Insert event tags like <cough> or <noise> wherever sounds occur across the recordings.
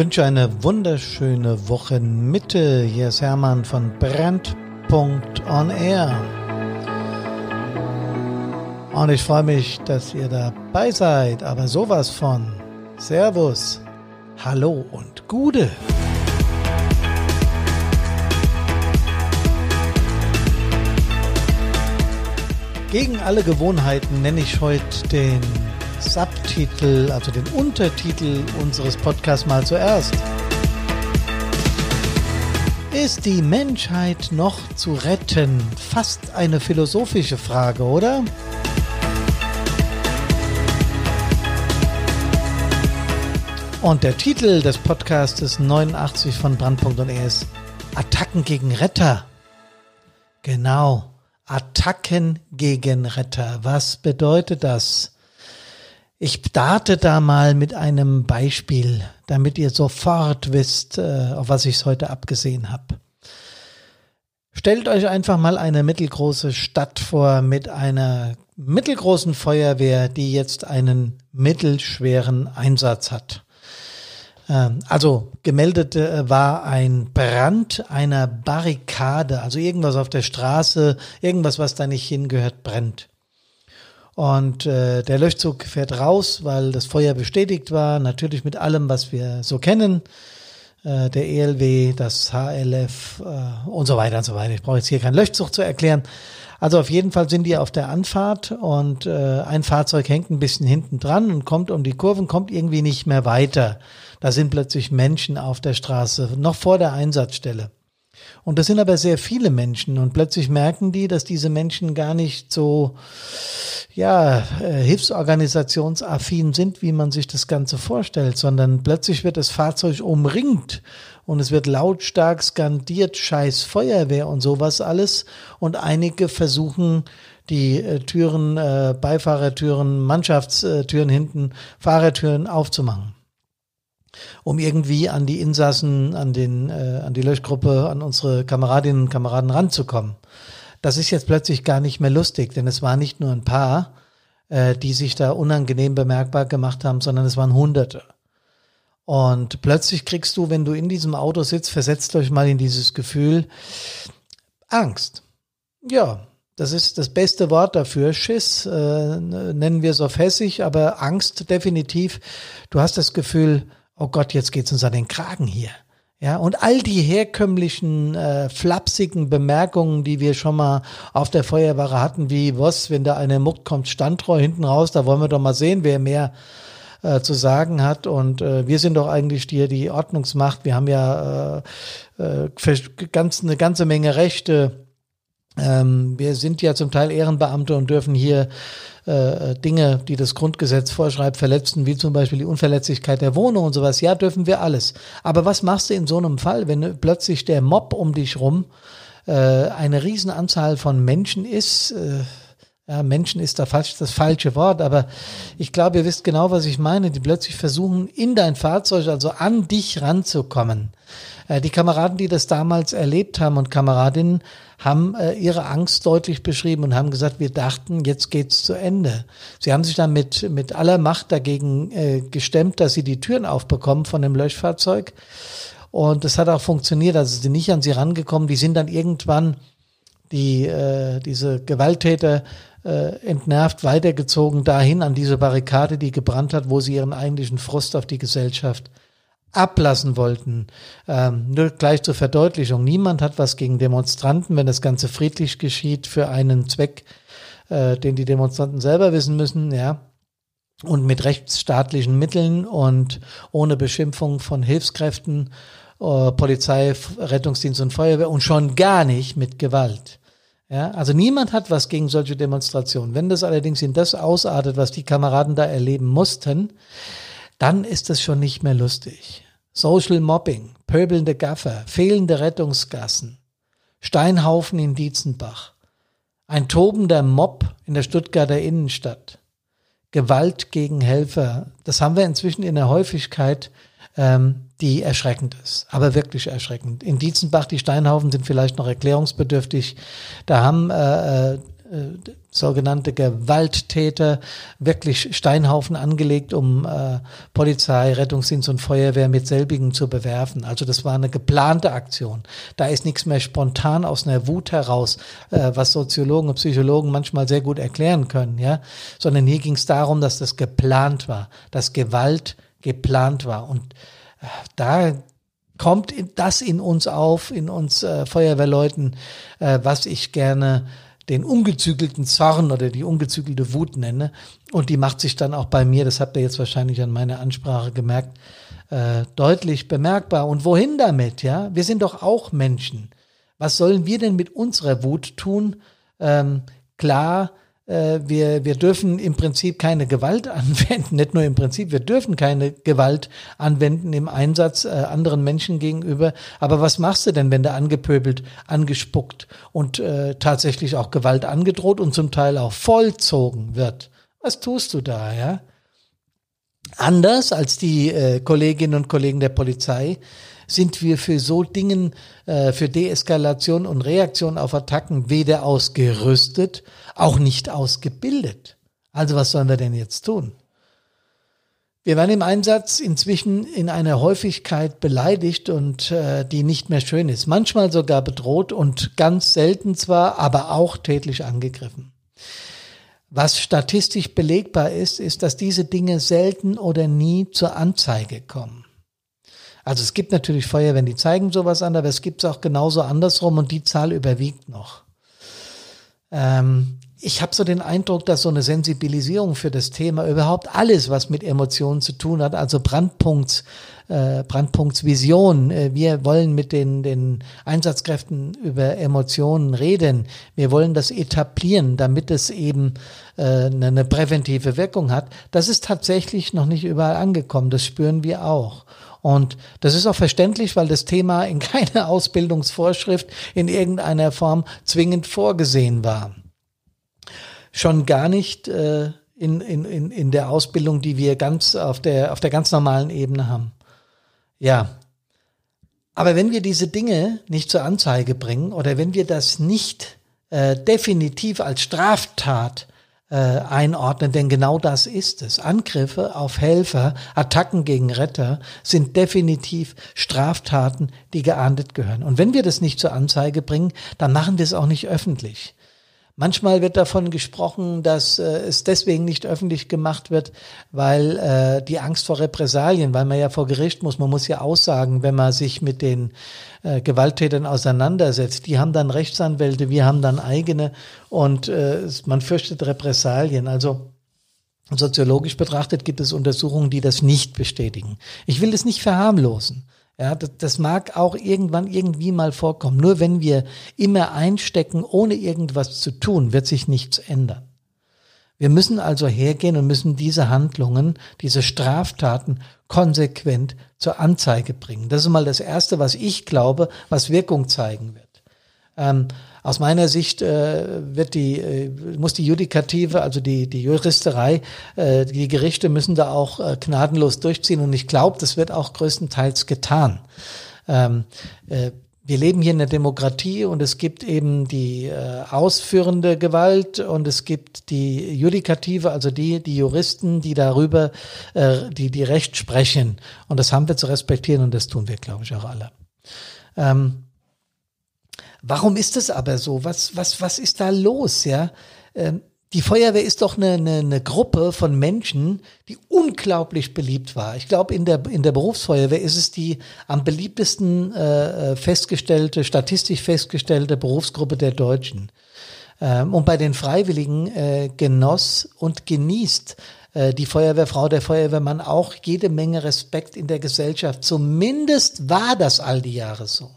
wünsche eine wunderschöne Wochenmitte. Hier ist Hermann von Brandpunkt Air. Und ich freue mich, dass ihr dabei seid, aber sowas von. Servus, Hallo und Gude. Gegen alle Gewohnheiten nenne ich heute den Subtitel, also den Untertitel unseres Podcasts mal zuerst. Ist die Menschheit noch zu retten? Fast eine philosophische Frage, oder? Und der Titel des Podcasts 89 von Brandpunkt und ist Attacken gegen Retter. Genau. Attacken gegen Retter. Was bedeutet das? Ich starte da mal mit einem Beispiel, damit ihr sofort wisst, äh, auf was ich es heute abgesehen habe. Stellt euch einfach mal eine mittelgroße Stadt vor mit einer mittelgroßen Feuerwehr, die jetzt einen mittelschweren Einsatz hat. Ähm, also gemeldet äh, war ein Brand einer Barrikade, also irgendwas auf der Straße, irgendwas, was da nicht hingehört, brennt. Und äh, der Löschzug fährt raus, weil das Feuer bestätigt war, natürlich mit allem, was wir so kennen. Äh, der ELW, das HLF äh, und so weiter und so weiter. Ich brauche jetzt hier keinen Löschzug zu erklären. Also auf jeden Fall sind die auf der Anfahrt und äh, ein Fahrzeug hängt ein bisschen hinten dran und kommt um die Kurven, kommt irgendwie nicht mehr weiter. Da sind plötzlich Menschen auf der Straße, noch vor der Einsatzstelle. Und das sind aber sehr viele Menschen und plötzlich merken die, dass diese Menschen gar nicht so, ja, äh, hilfsorganisationsaffin sind, wie man sich das Ganze vorstellt, sondern plötzlich wird das Fahrzeug umringt und es wird lautstark skandiert, scheiß Feuerwehr und sowas alles. Und einige versuchen, die äh, Türen, äh, Beifahrertüren, Mannschaftstüren hinten, Fahrertüren aufzumachen um irgendwie an die Insassen, an den, äh, an die Löschgruppe, an unsere Kameradinnen und Kameraden ranzukommen. Das ist jetzt plötzlich gar nicht mehr lustig, denn es war nicht nur ein paar, äh, die sich da unangenehm bemerkbar gemacht haben, sondern es waren Hunderte. Und plötzlich kriegst du, wenn du in diesem Auto sitzt, versetzt euch mal in dieses Gefühl Angst. Ja, das ist das beste Wort dafür. Schiss äh, nennen wir es auf Hessisch, aber Angst definitiv. Du hast das Gefühl, oh Gott, jetzt geht's uns an den Kragen hier. Ja, und all die herkömmlichen, äh, flapsigen Bemerkungen, die wir schon mal auf der Feuerwehre hatten, wie was, wenn da eine muckt, kommt Standrohr hinten raus, da wollen wir doch mal sehen, wer mehr äh, zu sagen hat. Und äh, wir sind doch eigentlich die, die Ordnungsmacht. Wir haben ja äh, äh, ganz, eine ganze Menge Rechte. Ähm, wir sind ja zum Teil Ehrenbeamte und dürfen hier äh, Dinge, die das Grundgesetz vorschreibt, verletzen, wie zum Beispiel die Unverletzlichkeit der Wohnung und sowas. Ja, dürfen wir alles. Aber was machst du in so einem Fall, wenn plötzlich der Mob um dich rum äh, eine Riesenanzahl von Menschen ist? Äh, ja, Menschen ist da falsch, das falsche Wort, aber ich glaube, ihr wisst genau, was ich meine, die plötzlich versuchen, in dein Fahrzeug, also an dich ranzukommen. Äh, die Kameraden, die das damals erlebt haben und Kameradinnen, haben äh, ihre Angst deutlich beschrieben und haben gesagt, wir dachten, jetzt geht's zu Ende. Sie haben sich dann mit, mit aller Macht dagegen äh, gestemmt, dass sie die Türen aufbekommen von dem Löschfahrzeug. Und das hat auch funktioniert. Also sie sind nicht an sie rangekommen. Die sind dann irgendwann die äh, diese Gewalttäter äh, entnervt weitergezogen dahin an diese Barrikade, die gebrannt hat, wo sie ihren eigentlichen Frust auf die Gesellschaft ablassen wollten. Ähm, nur gleich zur Verdeutlichung. Niemand hat was gegen Demonstranten, wenn das Ganze friedlich geschieht, für einen Zweck, äh, den die Demonstranten selber wissen müssen, ja. Und mit rechtsstaatlichen Mitteln und ohne Beschimpfung von Hilfskräften, äh, Polizei, Rettungsdienst und Feuerwehr und schon gar nicht mit Gewalt. Ja, also niemand hat was gegen solche Demonstrationen. Wenn das allerdings in das ausartet, was die Kameraden da erleben mussten, dann ist es schon nicht mehr lustig. Social Mobbing, pöbelnde Gaffer, fehlende Rettungsgassen, Steinhaufen in Dietzenbach, ein tobender Mob in der Stuttgarter Innenstadt, Gewalt gegen Helfer, das haben wir inzwischen in der Häufigkeit, ähm, die erschreckend ist, aber wirklich erschreckend. In Dietzenbach, die Steinhaufen sind vielleicht noch erklärungsbedürftig. Da haben äh, äh sogenannte Gewalttäter wirklich Steinhaufen angelegt, um äh, Polizei, Rettungsdienst und Feuerwehr mit selbigen zu bewerfen. Also das war eine geplante Aktion. Da ist nichts mehr spontan aus einer Wut heraus, äh, was Soziologen und Psychologen manchmal sehr gut erklären können, ja, sondern hier ging es darum, dass das geplant war, dass Gewalt geplant war und äh, da kommt das in uns auf, in uns äh, Feuerwehrleuten, äh, was ich gerne den ungezügelten Zorn oder die ungezügelte Wut nenne. Und die macht sich dann auch bei mir, das habt ihr jetzt wahrscheinlich an meiner Ansprache gemerkt, äh, deutlich bemerkbar. Und wohin damit? Ja, wir sind doch auch Menschen. Was sollen wir denn mit unserer Wut tun? Ähm, klar, wir, wir dürfen im Prinzip keine Gewalt <laughs> anwenden, nicht nur im Prinzip, wir dürfen keine Gewalt anwenden im Einsatz äh, anderen Menschen gegenüber. Aber was machst du denn, wenn da angepöbelt, angespuckt und äh, tatsächlich auch Gewalt angedroht und zum Teil auch vollzogen wird? Was tust du da, ja? Anders als die äh, Kolleginnen und Kollegen der Polizei sind wir für so Dingen, äh, für Deeskalation und Reaktion auf Attacken weder ausgerüstet, auch nicht ausgebildet. Also was sollen wir denn jetzt tun? Wir werden im Einsatz inzwischen in einer Häufigkeit beleidigt und äh, die nicht mehr schön ist. Manchmal sogar bedroht und ganz selten zwar, aber auch tätlich angegriffen. Was statistisch belegbar ist, ist, dass diese Dinge selten oder nie zur Anzeige kommen. Also es gibt natürlich Feuerwehren, die zeigen sowas an, aber es gibt es auch genauso andersrum und die Zahl überwiegt noch. Ähm, ich habe so den Eindruck, dass so eine Sensibilisierung für das Thema überhaupt alles, was mit Emotionen zu tun hat, also Brandpunkts, äh, Brandpunktsvision. Äh, wir wollen mit den, den Einsatzkräften über Emotionen reden. Wir wollen das etablieren, damit es eben äh, eine präventive Wirkung hat. Das ist tatsächlich noch nicht überall angekommen. Das spüren wir auch. Und das ist auch verständlich, weil das Thema in <laughs> keiner Ausbildungsvorschrift in irgendeiner Form zwingend vorgesehen war. Schon gar nicht äh, in, in, in, in der Ausbildung, die wir ganz auf der, auf der ganz normalen Ebene haben. Ja. Aber wenn wir diese Dinge nicht zur Anzeige bringen oder wenn wir das nicht äh, definitiv als Straftat äh, einordnen, denn genau das ist es. Angriffe auf Helfer, Attacken gegen Retter sind definitiv Straftaten, die geahndet gehören. Und wenn wir das nicht zur Anzeige bringen, dann machen wir es auch nicht öffentlich. Manchmal wird davon gesprochen, dass äh, es deswegen nicht öffentlich gemacht wird, weil äh, die Angst vor Repressalien, weil man ja vor Gericht muss, man muss ja aussagen, wenn man sich mit den äh, Gewalttätern auseinandersetzt. Die haben dann Rechtsanwälte, wir haben dann eigene und äh, man fürchtet Repressalien. Also soziologisch betrachtet gibt es Untersuchungen, die das nicht bestätigen. Ich will das nicht verharmlosen. Ja, das, das mag auch irgendwann irgendwie mal vorkommen. Nur wenn wir immer einstecken, ohne irgendwas zu tun, wird sich nichts ändern. Wir müssen also hergehen und müssen diese Handlungen, diese Straftaten konsequent zur Anzeige bringen. Das ist mal das Erste, was ich glaube, was Wirkung zeigen wird. Ähm, aus meiner Sicht äh, wird die, äh, muss die Judikative, also die, die Juristerei, äh, die Gerichte müssen da auch äh, gnadenlos durchziehen und ich glaube, das wird auch größtenteils getan. Ähm, äh, wir leben hier in der Demokratie und es gibt eben die äh, ausführende Gewalt und es gibt die Judikative, also die, die Juristen, die darüber, äh, die, die Recht sprechen. Und das haben wir zu respektieren und das tun wir, glaube ich, auch alle. Ähm, Warum ist es aber so? Was, was, was ist da los? Ja, ähm, die Feuerwehr ist doch eine, eine, eine Gruppe von Menschen, die unglaublich beliebt war. Ich glaube, in der, in der Berufsfeuerwehr ist es die am beliebtesten äh, äh, festgestellte, statistisch festgestellte Berufsgruppe der Deutschen. Ähm, und bei den Freiwilligen äh, genoss und genießt äh, die Feuerwehrfrau, der Feuerwehrmann auch jede Menge Respekt in der Gesellschaft. Zumindest war das all die Jahre so.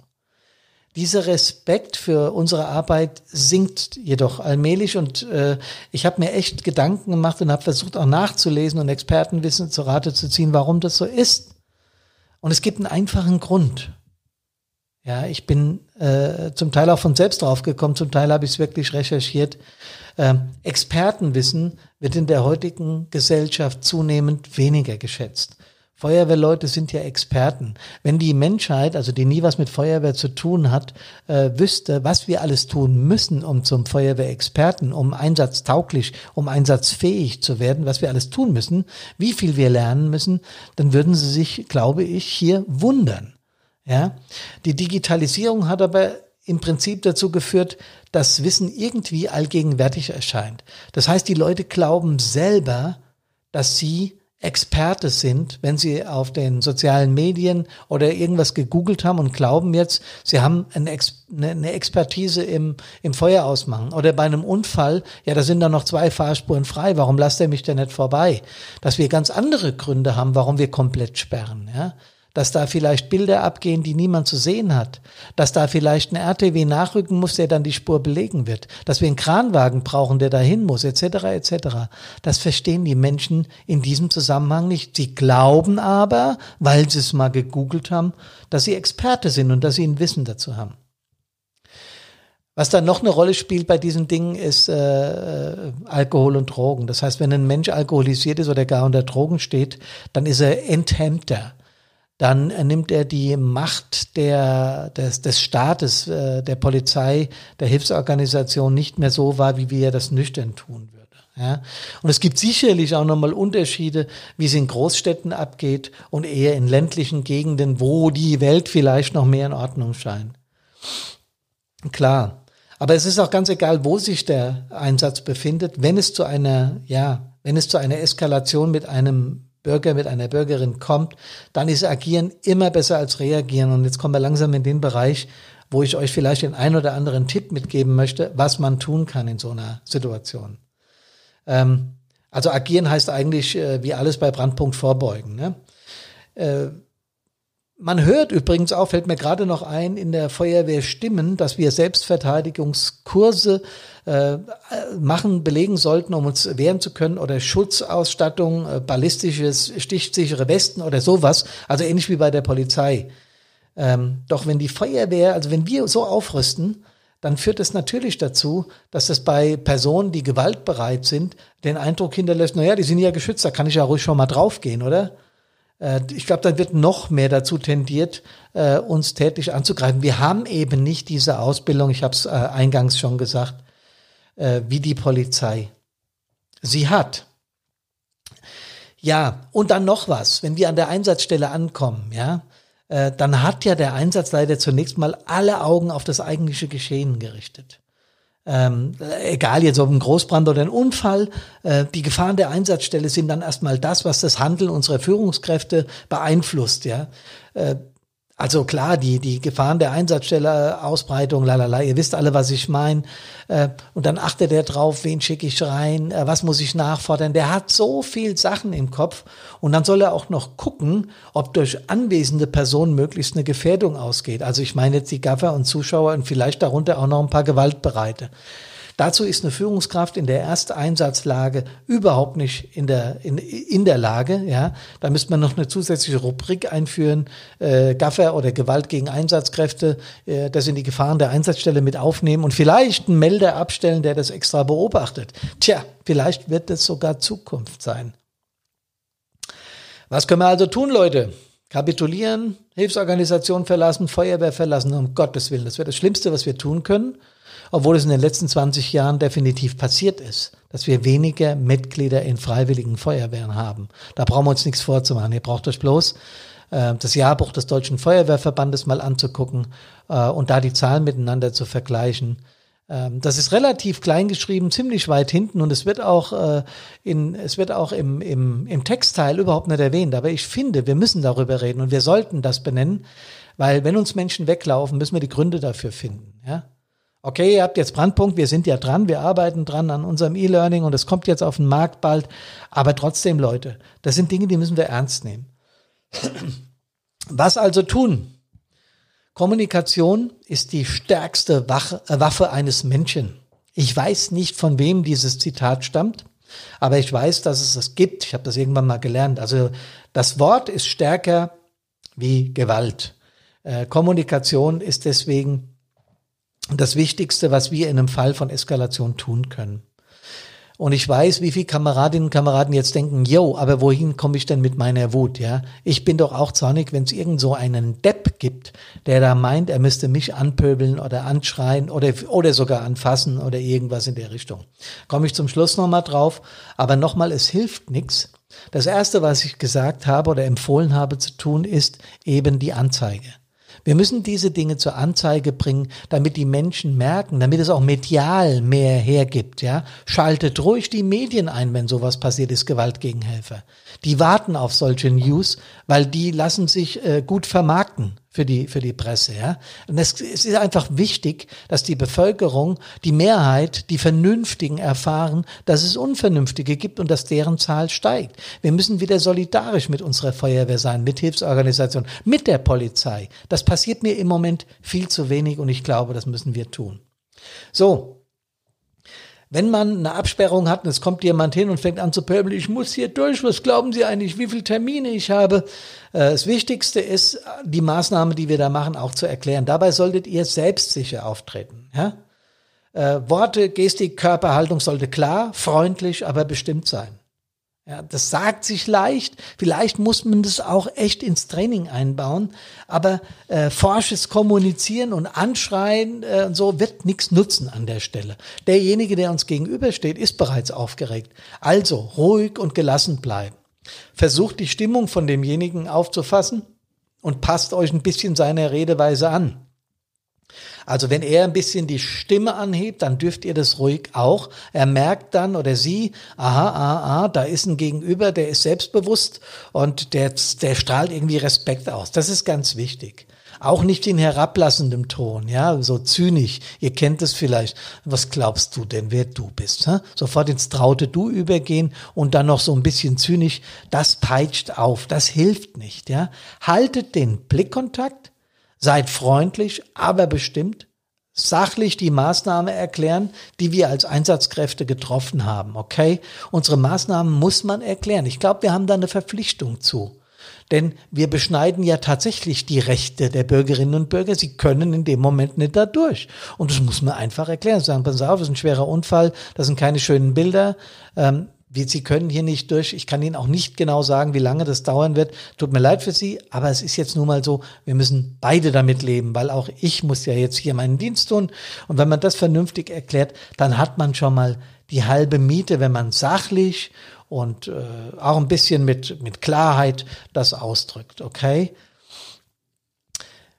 Dieser Respekt für unsere Arbeit sinkt jedoch allmählich und äh, ich habe mir echt Gedanken gemacht und habe versucht auch nachzulesen und Expertenwissen zu Rate zu ziehen, warum das so ist. Und es gibt einen einfachen Grund. Ja, ich bin äh, zum Teil auch von selbst drauf gekommen, zum Teil habe ich es wirklich recherchiert. Ähm, Expertenwissen wird in der heutigen Gesellschaft zunehmend weniger geschätzt. Feuerwehrleute sind ja Experten. Wenn die Menschheit, also die nie was mit Feuerwehr zu tun hat, äh, wüsste, was wir alles tun müssen, um zum Feuerwehrexperten, um einsatztauglich, um einsatzfähig zu werden, was wir alles tun müssen, wie viel wir lernen müssen, dann würden sie sich, glaube ich, hier wundern. Ja, die Digitalisierung hat aber im Prinzip dazu geführt, dass Wissen irgendwie allgegenwärtig erscheint. Das heißt, die Leute glauben selber, dass sie Experte sind, wenn sie auf den sozialen Medien oder irgendwas gegoogelt haben und glauben jetzt, sie haben eine, Ex eine Expertise im, im Feuer ausmachen. Oder bei einem Unfall, ja, da sind da noch zwei Fahrspuren frei, warum lasst er mich denn nicht vorbei? Dass wir ganz andere Gründe haben, warum wir komplett sperren. Ja? Dass da vielleicht Bilder abgehen, die niemand zu sehen hat, dass da vielleicht ein RTW nachrücken muss, der dann die Spur belegen wird, dass wir einen Kranwagen brauchen, der dahin muss, etc. etc. Das verstehen die Menschen in diesem Zusammenhang nicht. Sie glauben aber, weil sie es mal gegoogelt haben, dass sie Experte sind und dass sie ein Wissen dazu haben. Was dann noch eine Rolle spielt bei diesen Dingen ist äh, Alkohol und Drogen. Das heißt, wenn ein Mensch alkoholisiert ist oder gar unter Drogen steht, dann ist er enthemmter dann nimmt er die Macht der, des, des Staates, äh, der Polizei, der Hilfsorganisation nicht mehr so wahr, wie wir das nüchtern tun würde. Ja? Und es gibt sicherlich auch nochmal Unterschiede, wie es in Großstädten abgeht und eher in ländlichen Gegenden, wo die Welt vielleicht noch mehr in Ordnung scheint. Klar. Aber es ist auch ganz egal, wo sich der Einsatz befindet, wenn es zu einer, ja, wenn es zu einer Eskalation mit einem Bürger mit einer Bürgerin kommt, dann ist Agieren immer besser als Reagieren. Und jetzt kommen wir langsam in den Bereich, wo ich euch vielleicht den ein oder anderen Tipp mitgeben möchte, was man tun kann in so einer Situation. Ähm, also agieren heißt eigentlich, äh, wie alles bei Brandpunkt vorbeugen. Ne? Äh, man hört übrigens auch, fällt mir gerade noch ein, in der Feuerwehr Stimmen, dass wir Selbstverteidigungskurse äh, machen, belegen sollten, um uns wehren zu können oder Schutzausstattung, äh, ballistisches, stichsichere Westen oder sowas, also ähnlich wie bei der Polizei. Ähm, doch wenn die Feuerwehr, also wenn wir so aufrüsten, dann führt es natürlich dazu, dass es bei Personen, die gewaltbereit sind, den Eindruck hinterlässt, naja, die sind ja geschützt, da kann ich ja ruhig schon mal draufgehen, oder? Äh, ich glaube, dann wird noch mehr dazu tendiert, äh, uns tätlich anzugreifen. Wir haben eben nicht diese Ausbildung, ich habe es äh, eingangs schon gesagt, wie die Polizei sie hat. Ja, und dann noch was, wenn wir an der Einsatzstelle ankommen, ja, dann hat ja der Einsatzleiter zunächst mal alle Augen auf das eigentliche Geschehen gerichtet ähm, egal jetzt ob ein Großbrand oder ein Unfall, äh, die Gefahren der Einsatzstelle sind dann erstmal das, was das Handeln unserer Führungskräfte beeinflusst, ja. Äh, also klar, die, die Gefahren der Einsatzstelle, Ausbreitung, lalala, ihr wisst alle, was ich meine. Äh, und dann achtet er drauf, wen schicke ich rein, äh, was muss ich nachfordern. Der hat so viel Sachen im Kopf. Und dann soll er auch noch gucken, ob durch anwesende Personen möglichst eine Gefährdung ausgeht. Also ich meine jetzt die Gaffer und Zuschauer und vielleicht darunter auch noch ein paar Gewaltbereite. Dazu ist eine Führungskraft in der Ersteinsatzlage überhaupt nicht in der, in, in der Lage. Ja, Da müsste man noch eine zusätzliche Rubrik einführen, äh, Gaffer oder Gewalt gegen Einsatzkräfte, äh, das in die Gefahren der Einsatzstelle mit aufnehmen und vielleicht einen Melder abstellen, der das extra beobachtet. Tja, vielleicht wird das sogar Zukunft sein. Was können wir also tun, Leute? Kapitulieren, Hilfsorganisation verlassen, Feuerwehr verlassen, um Gottes Willen. Das wäre das Schlimmste, was wir tun können obwohl es in den letzten 20 Jahren definitiv passiert ist, dass wir weniger Mitglieder in freiwilligen Feuerwehren haben. Da brauchen wir uns nichts vorzumachen. Ihr braucht euch bloß äh, das Jahrbuch des Deutschen Feuerwehrverbandes mal anzugucken äh, und da die Zahlen miteinander zu vergleichen. Ähm, das ist relativ klein geschrieben, ziemlich weit hinten und es wird auch äh, in, es wird auch im, im, im Textteil überhaupt nicht erwähnt. Aber ich finde, wir müssen darüber reden und wir sollten das benennen, weil wenn uns Menschen weglaufen, müssen wir die Gründe dafür finden. Ja? Okay, ihr habt jetzt Brandpunkt, wir sind ja dran, wir arbeiten dran an unserem E-Learning und es kommt jetzt auf den Markt bald. Aber trotzdem, Leute, das sind Dinge, die müssen wir ernst nehmen. <clears throat> Was also tun? Kommunikation ist die stärkste äh, Waffe eines Menschen. Ich weiß nicht, von wem dieses Zitat stammt, aber ich weiß, dass es es gibt. Ich habe das irgendwann mal gelernt. Also das Wort ist stärker wie Gewalt. Äh, Kommunikation ist deswegen das Wichtigste, was wir in einem Fall von Eskalation tun können. Und ich weiß, wie viele Kameradinnen und Kameraden jetzt denken, yo, aber wohin komme ich denn mit meiner Wut, ja? Ich bin doch auch zornig, wenn es irgend so einen Depp gibt, der da meint, er müsste mich anpöbeln oder anschreien oder, oder sogar anfassen oder irgendwas in der Richtung. Komme ich zum Schluss nochmal drauf. Aber nochmal, es hilft nichts. Das erste, was ich gesagt habe oder empfohlen habe zu tun, ist eben die Anzeige. Wir müssen diese Dinge zur Anzeige bringen, damit die Menschen merken, damit es auch medial mehr hergibt, ja. Schaltet ruhig die Medien ein, wenn sowas passiert ist, Gewalt gegen Helfer. Die warten auf solche News, weil die lassen sich äh, gut vermarkten für die, für die Presse, ja. Und es, es ist einfach wichtig, dass die Bevölkerung, die Mehrheit, die Vernünftigen erfahren, dass es Unvernünftige gibt und dass deren Zahl steigt. Wir müssen wieder solidarisch mit unserer Feuerwehr sein, mit Hilfsorganisationen, mit der Polizei. Das passiert mir im Moment viel zu wenig und ich glaube, das müssen wir tun. So, wenn man eine Absperrung hat und es kommt jemand hin und fängt an zu pöbeln, ich muss hier durch, was glauben Sie eigentlich, wie viele Termine ich habe? Äh, das Wichtigste ist, die Maßnahme, die wir da machen, auch zu erklären. Dabei solltet ihr selbstsicher auftreten. Ja? Äh, Worte, Gestik, Körperhaltung sollte klar, freundlich, aber bestimmt sein. Ja, das sagt sich leicht. Vielleicht muss man das auch echt ins Training einbauen. Aber äh, forsches Kommunizieren und Anschreien äh, und so wird nichts nutzen an der Stelle. Derjenige, der uns gegenübersteht, ist bereits aufgeregt. Also ruhig und gelassen bleiben. Versucht die Stimmung von demjenigen aufzufassen und passt euch ein bisschen seiner Redeweise an. Also wenn er ein bisschen die Stimme anhebt, dann dürft ihr das ruhig auch. Er merkt dann oder sie, aha, aha, aha, da ist ein Gegenüber, der ist selbstbewusst und der, der strahlt irgendwie Respekt aus. Das ist ganz wichtig. Auch nicht in herablassendem Ton, ja, so zynisch. Ihr kennt es vielleicht. Was glaubst du denn, wer du bist? Hä? Sofort ins traute Du übergehen und dann noch so ein bisschen zynisch. Das peitscht auf. Das hilft nicht, ja. Haltet den Blickkontakt Seid freundlich, aber bestimmt, sachlich die Maßnahme erklären, die wir als Einsatzkräfte getroffen haben, okay? Unsere Maßnahmen muss man erklären. Ich glaube, wir haben da eine Verpflichtung zu. Denn wir beschneiden ja tatsächlich die Rechte der Bürgerinnen und Bürger. Sie können in dem Moment nicht da durch. Und das muss man einfach erklären. Sagen, pass auf, das ist ein schwerer Unfall, das sind keine schönen Bilder. Ähm, Sie können hier nicht durch. Ich kann Ihnen auch nicht genau sagen, wie lange das dauern wird. Tut mir leid für Sie, aber es ist jetzt nun mal so, wir müssen beide damit leben, weil auch ich muss ja jetzt hier meinen Dienst tun. Und wenn man das vernünftig erklärt, dann hat man schon mal die halbe Miete, wenn man sachlich und äh, auch ein bisschen mit, mit Klarheit das ausdrückt, okay?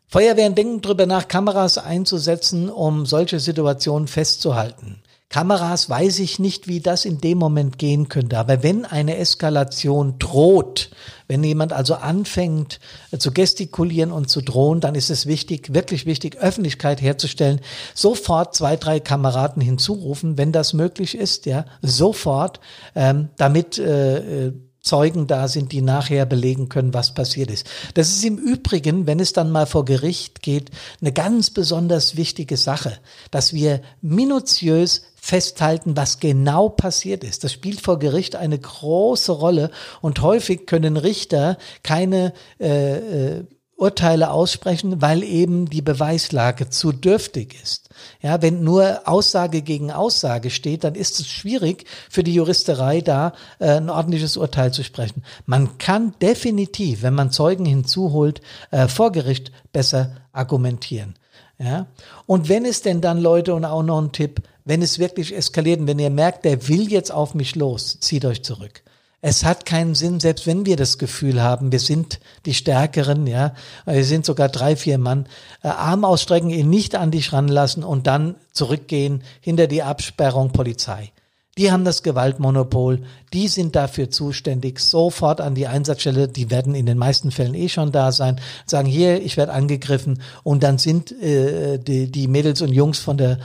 Feuerwehren denken darüber nach, Kameras einzusetzen, um solche Situationen festzuhalten. Kameras weiß ich nicht, wie das in dem Moment gehen könnte. Aber wenn eine Eskalation droht, wenn jemand also anfängt äh, zu gestikulieren und zu drohen, dann ist es wichtig, wirklich wichtig, Öffentlichkeit herzustellen, sofort zwei, drei Kameraden hinzurufen, wenn das möglich ist, ja, sofort, ähm, damit äh, äh Zeugen da sind, die nachher belegen können, was passiert ist. Das ist im Übrigen, wenn es dann mal vor Gericht geht, eine ganz besonders wichtige Sache, dass wir minutiös festhalten, was genau passiert ist. Das spielt vor Gericht eine große Rolle und häufig können Richter keine äh, äh, Urteile aussprechen, weil eben die Beweislage zu dürftig ist. Ja, wenn nur Aussage gegen Aussage steht, dann ist es schwierig für die Juristerei da äh, ein ordentliches Urteil zu sprechen. Man kann definitiv, wenn man Zeugen hinzuholt, äh, vor Gericht besser argumentieren. Ja? Und wenn es denn dann Leute und auch noch ein Tipp, wenn es wirklich eskaliert und wenn ihr merkt, der will jetzt auf mich los, zieht euch zurück. Es hat keinen Sinn, selbst wenn wir das Gefühl haben, wir sind die Stärkeren, ja, wir sind sogar drei, vier Mann, äh, Arm ausstrecken, ihn nicht an dich ranlassen und dann zurückgehen hinter die Absperrung Polizei. Die haben das Gewaltmonopol, die sind dafür zuständig, sofort an die Einsatzstelle, die werden in den meisten Fällen eh schon da sein, sagen hier, ich werde angegriffen und dann sind äh, die, die Mädels und Jungs von der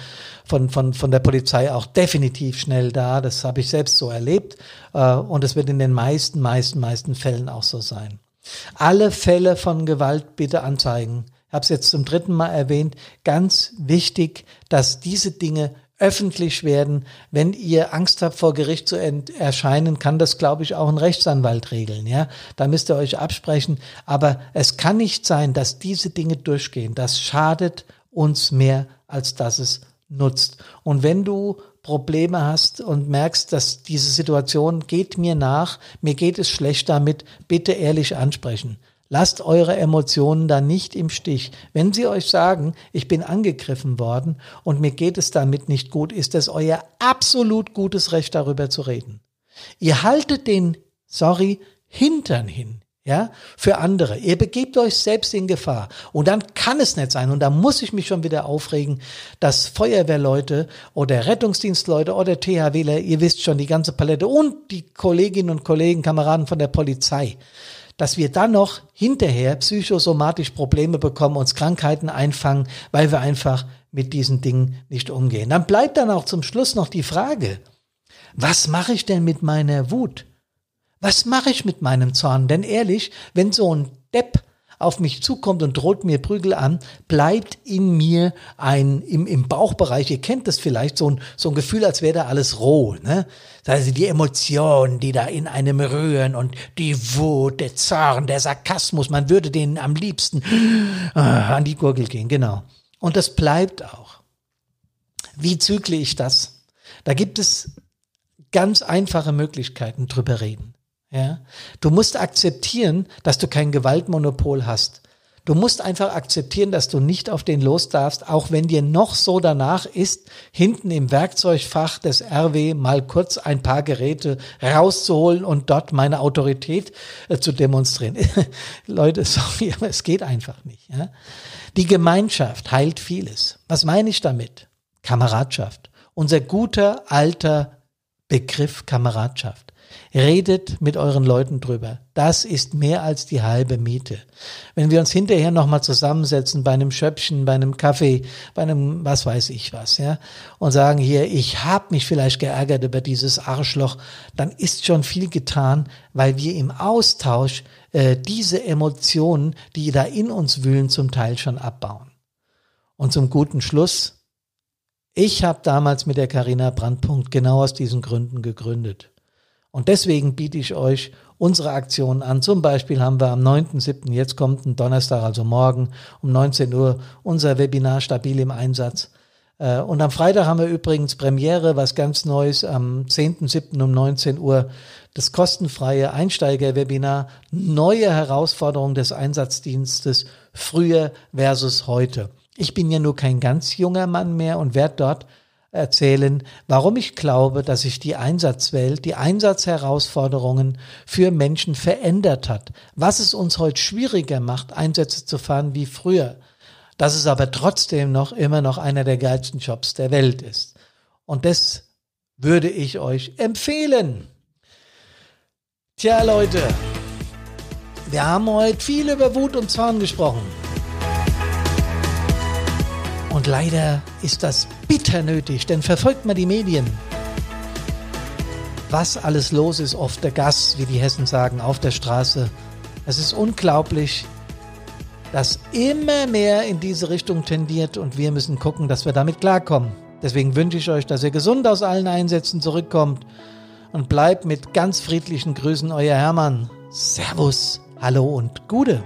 von, von, von der Polizei auch definitiv schnell da. Das habe ich selbst so erlebt äh, und es wird in den meisten, meisten, meisten Fällen auch so sein. Alle Fälle von Gewalt bitte anzeigen. Ich habe es jetzt zum dritten Mal erwähnt. Ganz wichtig, dass diese Dinge öffentlich werden. Wenn ihr Angst habt, vor Gericht zu erscheinen, kann das, glaube ich, auch ein Rechtsanwalt regeln. Ja, da müsst ihr euch absprechen. Aber es kann nicht sein, dass diese Dinge durchgehen. Das schadet uns mehr, als dass es nutzt. Und wenn du Probleme hast und merkst, dass diese Situation geht mir nach, mir geht es schlecht damit, bitte ehrlich ansprechen. Lasst eure Emotionen da nicht im Stich. Wenn sie euch sagen, ich bin angegriffen worden und mir geht es damit nicht gut, ist es euer absolut gutes Recht, darüber zu reden. Ihr haltet den, sorry, Hintern hin ja, für andere. Ihr begebt euch selbst in Gefahr. Und dann kann es nicht sein, und da muss ich mich schon wieder aufregen, dass Feuerwehrleute oder Rettungsdienstleute oder THWler, ihr wisst schon, die ganze Palette und die Kolleginnen und Kollegen, Kameraden von der Polizei, dass wir dann noch hinterher psychosomatisch Probleme bekommen, uns Krankheiten einfangen, weil wir einfach mit diesen Dingen nicht umgehen. Dann bleibt dann auch zum Schluss noch die Frage, was mache ich denn mit meiner Wut? Was mache ich mit meinem Zorn? Denn ehrlich, wenn so ein Depp auf mich zukommt und droht mir Prügel an, bleibt in mir ein, im, im Bauchbereich, ihr kennt das vielleicht, so ein, so ein Gefühl, als wäre da alles roh, ne? Also die Emotionen, die da in einem rühren und die Wut, der Zorn, der Sarkasmus, man würde denen am liebsten äh, an die Gurgel gehen, genau. Und das bleibt auch. Wie zügle ich das? Da gibt es ganz einfache Möglichkeiten drüber reden. Ja? Du musst akzeptieren, dass du kein Gewaltmonopol hast. Du musst einfach akzeptieren, dass du nicht auf den los darfst, auch wenn dir noch so danach ist, hinten im Werkzeugfach des RW mal kurz ein paar Geräte rauszuholen und dort meine Autorität äh, zu demonstrieren. <laughs> Leute, sorry, aber es geht einfach nicht. Ja? Die Gemeinschaft heilt vieles. Was meine ich damit? Kameradschaft. Unser guter alter Begriff Kameradschaft. Redet mit euren Leuten drüber. Das ist mehr als die halbe Miete. Wenn wir uns hinterher nochmal zusammensetzen bei einem Schöpfchen, bei einem Kaffee, bei einem was weiß ich was, ja, und sagen hier, ich habe mich vielleicht geärgert über dieses Arschloch, dann ist schon viel getan, weil wir im Austausch äh, diese Emotionen, die da in uns wühlen, zum Teil schon abbauen. Und zum guten Schluss, ich habe damals mit der Carina Brandpunkt genau aus diesen Gründen gegründet. Und deswegen biete ich euch unsere Aktionen an. Zum Beispiel haben wir am 9.7., jetzt kommt ein Donnerstag, also morgen um 19 Uhr, unser Webinar Stabil im Einsatz. Äh, und am Freitag haben wir übrigens Premiere, was ganz Neues, am 10.7. um 19 Uhr das kostenfreie Einsteiger-Webinar Neue Herausforderungen des Einsatzdienstes früher versus heute. Ich bin ja nur kein ganz junger Mann mehr und werde dort erzählen, warum ich glaube, dass sich die Einsatzwelt, die Einsatzherausforderungen für Menschen verändert hat. Was es uns heute schwieriger macht, Einsätze zu fahren wie früher. Dass es aber trotzdem noch immer noch einer der geilsten Jobs der Welt ist. Und das würde ich euch empfehlen. Tja, Leute, wir haben heute viel über Wut und Zorn gesprochen. Und leider ist das bitter nötig, denn verfolgt mal die Medien. Was alles los ist auf der Gas, wie die Hessen sagen, auf der Straße. Es ist unglaublich, dass immer mehr in diese Richtung tendiert und wir müssen gucken, dass wir damit klarkommen. Deswegen wünsche ich euch, dass ihr gesund aus allen Einsätzen zurückkommt und bleibt mit ganz friedlichen Grüßen euer Hermann. Servus, hallo und Gude.